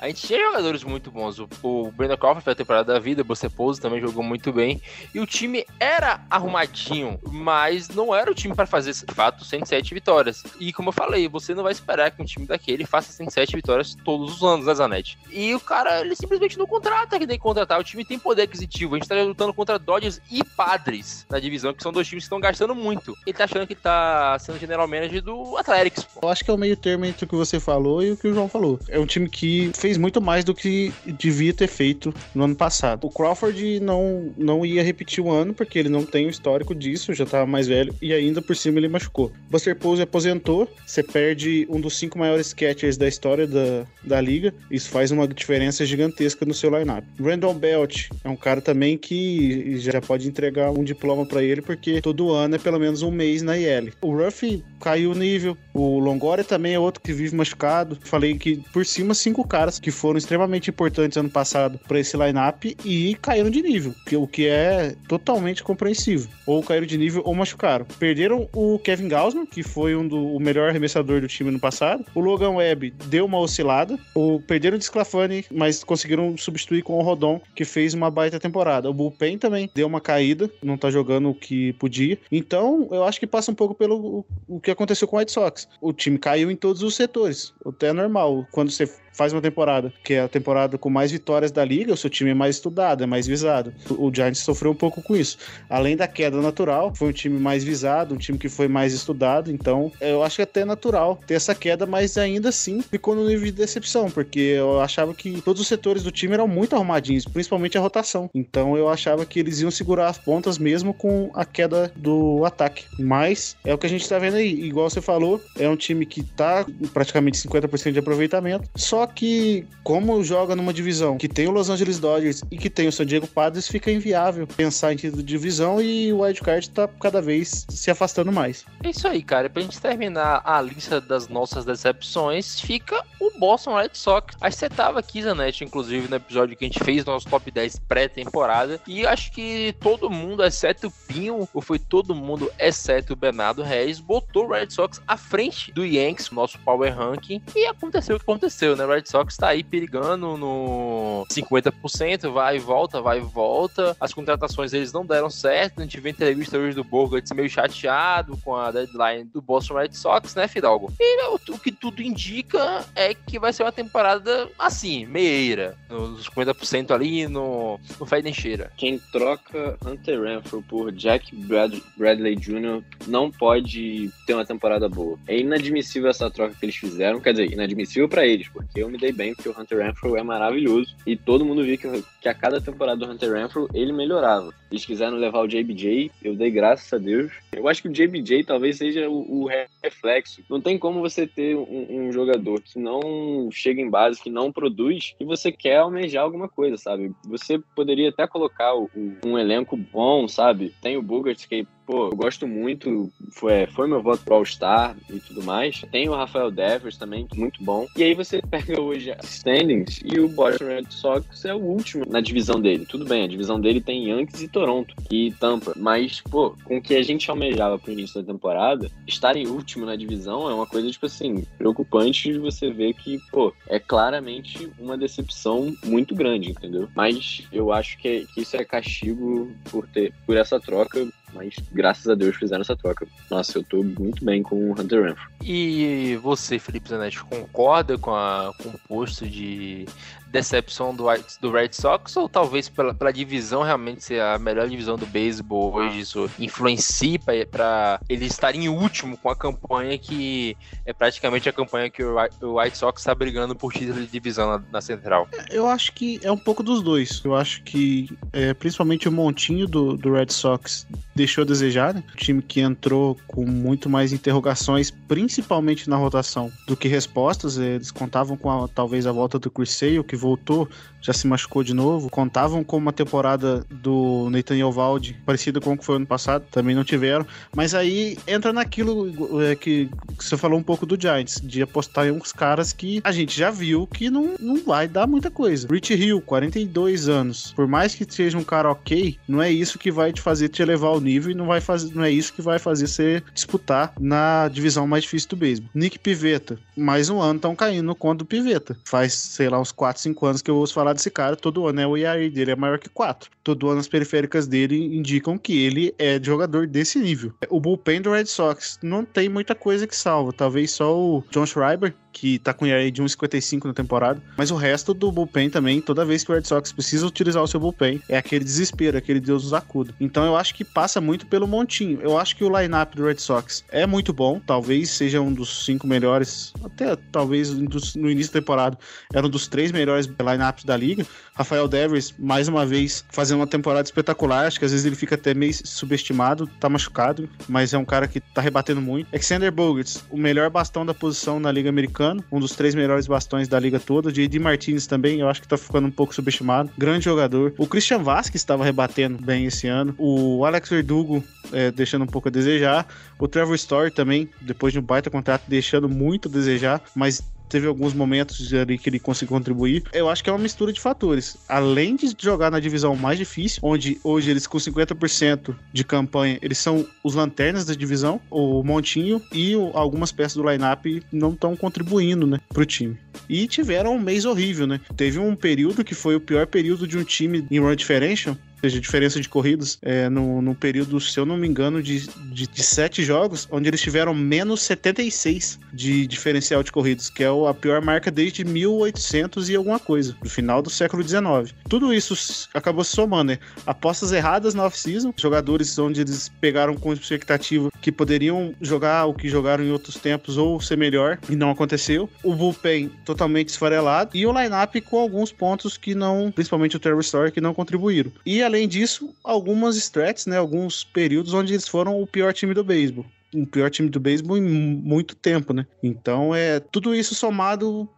a gente tinha jogadores muito bons. O, o Brandon Crawford foi a temporada da vida, o Buster Pose também jogou muito bem. E o time era arrumadinho, mas não era o time para fazer, de fato, 107 vitórias. E como eu falei, você não vai esperar que um time daquele faça 107 vitórias todos os anos, né, Zanetti? E o cara, ele simplesmente não contrata que nem contratar. O time tem poder aquisitivo. A gente tá lutando contra Dodgers e Padres na divisão, que são dois times que estão gastando muito. Ele tá achando que tá sendo general manager do Athletics. Eu acho que é o meio termo entre o que você falou e o que o João falou. É um time que fez muito mais do que devia ter feito no ano passado. O Crawford não, não ia repetir o ano, porque ele não tem o histórico disso, já tava mais velho, e ainda por cima ele machucou. Buster Pose aposentou, você perde um dos cinco maiores catchers da história da, da liga, isso faz uma diferença gigantesca no seu lineup. Randall Belt é um cara também que já pode entregar um diploma para ele, porque todo ano é pelo menos um mês na IL. O Ruff caiu o nível, o Longoria também é outro que vive machucado. Falei que por cima cinco caras que foram extremamente importantes ano passado para esse lineup e caíram de nível, o que é totalmente compreensível. Ou caíram de nível ou machucaram. Perderam o Kevin Gausman, que foi um do, o melhor arremessador do time no passado. O Logan Webb deu uma oscilada. O, perderam o Desclafani, mas conseguiram substituir com o Rodon, que fez uma baita temporada. O Bullpen também deu uma caída, não tá jogando o que podia. Então, eu acho que passa um pouco pelo o, o que aconteceu com o White Sox. O time caiu em todos os setores. Até é normal. Quando você faz uma temporada, que é a temporada com mais vitórias da liga, o seu time é mais estudado, é mais visado. O Giants sofreu um pouco com isso. Além da queda natural, foi um time mais visado, um time que foi mais estudado, então eu acho que é até natural ter essa queda, mas ainda assim ficou no nível de decepção, porque eu achava que todos os setores do time eram muito arrumadinhos, principalmente a rotação. Então eu achava que eles iam segurar as pontas mesmo com a queda do ataque. Mas é o que a gente tá vendo aí. Igual você falou, é um time que tá praticamente 50% de aproveitamento, só que, como joga numa divisão que tem o Los Angeles Dodgers e que tem o San Diego Padres, fica inviável pensar em título de divisão e o wildcard tá cada vez se afastando mais. É isso aí, cara. Pra gente terminar a lista das nossas decepções, fica o Boston Red Sox. Acho que você tava aqui, Zanetti, inclusive, no episódio que a gente fez nosso top 10 pré-temporada. E acho que todo mundo, exceto o Pinho, ou foi todo mundo, exceto o Bernardo Reis, botou o Red Sox à frente do Yankees, nosso power ranking. E aconteceu o que aconteceu, né? Red Sox tá aí perigando no 50%, vai e volta, vai e volta. As contratações eles não deram certo. A gente vê entrevista hoje do Bogarts meio chateado com a deadline do Boston Red Sox, né, Fidalgo? E o, o que tudo indica é que vai ser uma temporada assim, meieira. Nos 50% ali, no, no cheira. Quem troca Hunter Renfrew por Jack Brad, Bradley Jr. não pode ter uma temporada boa. É inadmissível essa troca que eles fizeram. Quer dizer, inadmissível para eles, porque eu me dei bem, porque o Hunter Renfrew é maravilhoso. E todo mundo viu que, que a cada temporada do Hunter Renfrew ele melhorava. Eles quiseram levar o JBJ, eu dei graças a Deus. Eu acho que o JBJ talvez seja o, o reflexo. Não tem como você ter um, um, jogador que não chega em base, que não produz, e você quer almejar alguma coisa, sabe? Você poderia até colocar o, um elenco bom, sabe? Tem o Bugart, que pô, eu gosto muito, foi, foi meu voto pro All-Star e tudo mais. Tem o Rafael Devers também, muito bom. E aí você pega hoje as standings e o Boston Red Sox é o último na divisão dele. Tudo bem, a divisão dele tem Yankees e Toronto e Tampa. Mas, pô, com o que a gente almejava pro início da temporada, estar em último na divisão é uma coisa, tipo assim, preocupante de você ver que, pô, é claramente uma decepção muito grande, entendeu? Mas eu acho que, é, que isso é castigo por ter por essa troca mas graças a Deus fizeram essa troca. Nossa, eu tô muito bem com o Hunter Renfrew. E você, Felipe Zanetti, concorda com, a, com o posto de decepção do, do Red Sox ou talvez pela, pela divisão realmente ser a melhor divisão do beisebol hoje isso influencie para ele estar em último com a campanha que é praticamente a campanha que o White Sox está brigando por título de divisão na, na, central? Eu acho que é um pouco dos dois. Eu acho que é, principalmente o montinho do, do Red Sox deixou a desejar, né? O time que entrou com muito mais interrogações, principalmente na rotação, do que respostas. Eles contavam com a, talvez a volta do Chris Sale, que voltou já se machucou de novo. Contavam com uma temporada do Nathan Yovaldi parecida com o que foi ano passado, também não tiveram. Mas aí entra naquilo é, que, você falou um pouco do Giants, de apostar em uns caras que a gente já viu que não, não vai dar muita coisa. Rich Hill, 42 anos. Por mais que seja um cara ok, não é isso que vai te fazer te elevar o nível e não, vai fazer, não é isso que vai fazer você disputar na divisão mais difícil do beisebol. Nick Pivetta, mais um ano estão caindo no conto do Pivetta. Faz, sei lá, uns 4, 5 anos que eu ouço falar desse cara, todo ano é o IAR dele é maior que 4. Todo ano as periféricas dele indicam que ele é jogador desse nível. O bullpen do Red Sox não tem muita coisa que salva, talvez só o John Schreiber, que tá com ERA de 1,55 na temporada, mas o resto do bullpen também, toda vez que o Red Sox precisa utilizar o seu bullpen, é aquele desespero, aquele Deus nos acuda. Então eu acho que passa muito pelo montinho. Eu acho que o lineup do Red Sox é muito bom, talvez seja um dos cinco melhores, até talvez no início da temporada era um dos três melhores lineups da liga. Rafael Devers, mais uma vez, fazendo uma temporada espetacular, acho que às vezes ele fica até meio subestimado, tá machucado, mas é um cara que tá rebatendo muito. Alexander Bogarts, o melhor bastão da posição na liga americana um dos três melhores bastões da liga toda. O J.D. Martinez também, eu acho que tá ficando um pouco subestimado. Grande jogador. O Christian Vasquez estava rebatendo bem esse ano. O Alex Verdugo é, deixando um pouco a desejar. O Trevor Story também, depois de um baita contrato, deixando muito a desejar, mas teve alguns momentos ali que ele conseguiu contribuir. Eu acho que é uma mistura de fatores. Além de jogar na divisão mais difícil, onde hoje eles com 50% de campanha, eles são os lanternas da divisão, o Montinho e algumas peças do lineup não estão contribuindo, né, pro time. E tiveram um mês horrível, né? Teve um período que foi o pior período de um time em run differential, seja, diferença de corridas, é, no, período, se eu não me engano, de, de, de, sete jogos, onde eles tiveram menos 76 de diferencial de corridas, que é a pior marca desde 1800 e alguma coisa, do final do século 19. Tudo isso acabou se somando, né? Apostas erradas na off-season, jogadores onde eles pegaram com expectativa que poderiam jogar o que jogaram em outros tempos ou ser melhor, e não aconteceu. O bullpen totalmente esfarelado, e o lineup com alguns pontos que não, principalmente o Terror Story, que não contribuíram. E além disso, algumas stretches, né, alguns períodos onde eles foram o pior time do beisebol. O pior time do beisebol em muito tempo, né? Então, é tudo isso somado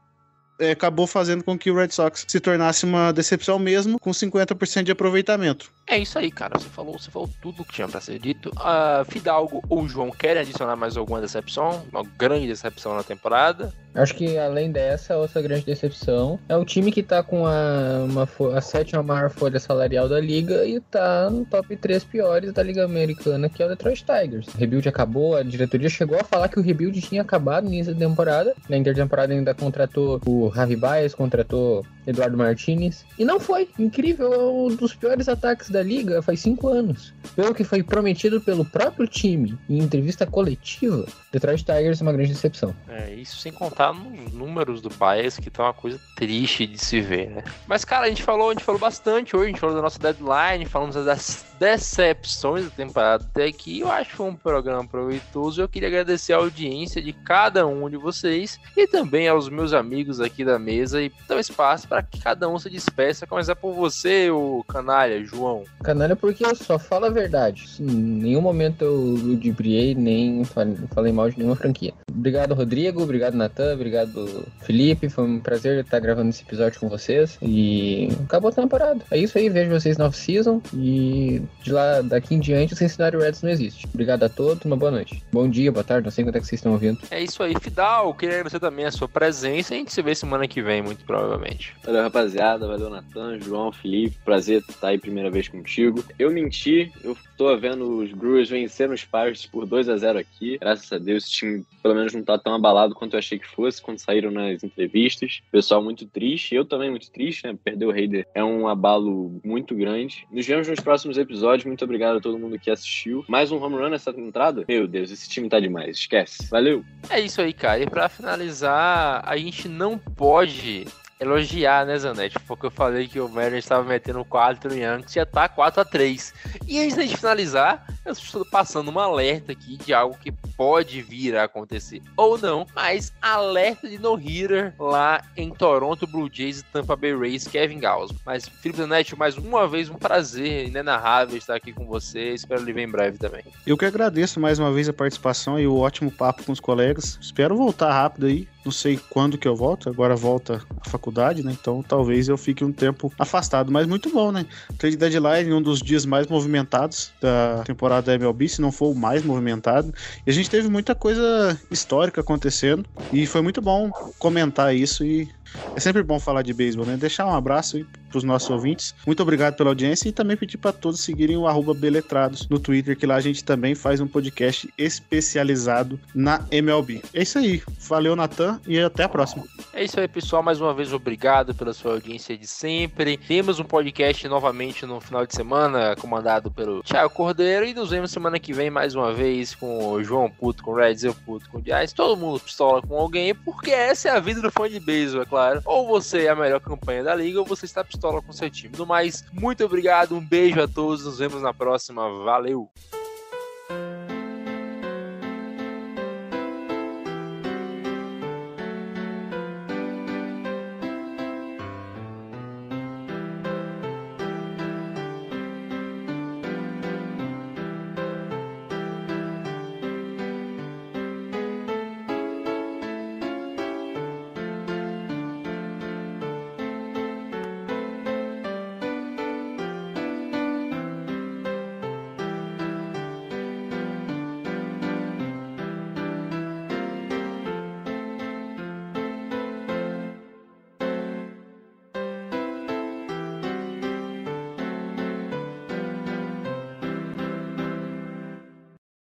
é, acabou fazendo com que o Red Sox se tornasse uma decepção mesmo, com 50% de aproveitamento. É isso aí, cara. Você falou, você falou tudo que tinha para ser dito. Uh, Fidalgo ou João querem adicionar mais alguma decepção? Uma grande decepção na temporada? Acho que além dessa, outra grande decepção é o time que tá com a, uma, a sétima maior folha salarial da liga e tá no top 3 piores da Liga Americana, que é o Detroit Tigers. O rebuild acabou, a diretoria chegou a falar que o rebuild tinha acabado no início da temporada. Na intertemporada ainda contratou o Javi Baez, contratou Eduardo Martinez. E não foi. Incrível, é um dos piores ataques da liga faz cinco anos. Pelo que foi prometido pelo próprio time em entrevista coletiva, Detroit Tigers é uma grande decepção. É, isso sem contar nos números do Baez, que tá uma coisa triste de se ver, né? Mas, cara, a gente falou, a gente falou bastante hoje, a gente falou da nossa deadline, falamos das decepções da temporada até aqui. Eu acho que foi um programa proveitoso. Eu queria agradecer a audiência de cada um de vocês e também aos meus amigos aqui da mesa e dar espaço para que cada um se despeça. Começar por você, o canalha, João. Canalha porque eu só falo a verdade. Em nenhum momento eu ludibriei, nem falei mal de nenhuma franquia. Obrigado, Rodrigo. Obrigado, Natan. Obrigado, Felipe. Foi um prazer estar gravando esse episódio com vocês. E acabou a temporada. É isso aí. Vejo vocês na off-season. E de lá daqui em diante o Cincinnati Reds não existe. Obrigado a todos. Uma boa noite. Bom dia, boa tarde. Não sei quando é que vocês estão ouvindo. É isso aí, Fidal. Queria agradecer também a sua presença. A gente se vê semana que vem, muito provavelmente. Valeu, rapaziada. Valeu, Natan, João, Felipe. Prazer estar aí primeira vez contigo. Eu menti. Eu tô vendo os Brewers vencer os Pirates por 2 a 0 aqui. Graças a Deus, esse time pelo menos não tá tão abalado quanto eu achei que fosse quando saíram nas entrevistas. Pessoal muito triste, eu também muito triste, né? Perder o Raider é um abalo muito grande. Nos vemos nos próximos episódios. Muito obrigado a todo mundo que assistiu. Mais um home run nessa entrada? Meu Deus, esse time tá demais. Esquece. Valeu. É isso aí, cara. E pra finalizar, a gente não pode elogiar, né, Zanetti? Porque eu falei que o Mariners estava metendo 4 em Yankees, já tá 4 a 3 E antes de finalizar, Eu estou passando um alerta aqui de algo que pode vir a acontecer ou não, mas alerta de no-hitter lá em Toronto Blue Jays e Tampa Bay Rays, Kevin Gauss. Mas, Felipe Zanetti, mais uma vez um prazer inenarrável estar aqui com você. Espero lhe ver em breve também. Eu que agradeço mais uma vez a participação e o ótimo papo com os colegas. Espero voltar rápido aí. Não sei quando que eu volto, agora volta a faculdade, né? Então talvez eu fique um tempo afastado, mas muito bom, né? Trade Deadline, um dos dias mais movimentados da temporada da MLB, se não for o mais movimentado. E a gente teve muita coisa histórica acontecendo e foi muito bom comentar isso e é sempre bom falar de beisebol, né? Deixar um abraço para os nossos ouvintes. Muito obrigado pela audiência e também pedir para todos seguirem o Beletrados no Twitter, que lá a gente também faz um podcast especializado na MLB. É isso aí. Valeu, Natan, e até a próxima. É isso aí, pessoal. Mais uma vez, obrigado pela sua audiência de sempre. Temos um podcast novamente no final de semana, comandado pelo Thiago Cordeiro, e nos vemos semana que vem mais uma vez com o João Puto, com o Reds, eu Puto, com o Jazz. Todo mundo pistola com alguém, porque essa é a vida do fã de beisebol, é claro. Ou você é a melhor campanha da liga, ou você está pistola com seu time. No mais, muito obrigado, um beijo a todos, nos vemos na próxima. Valeu!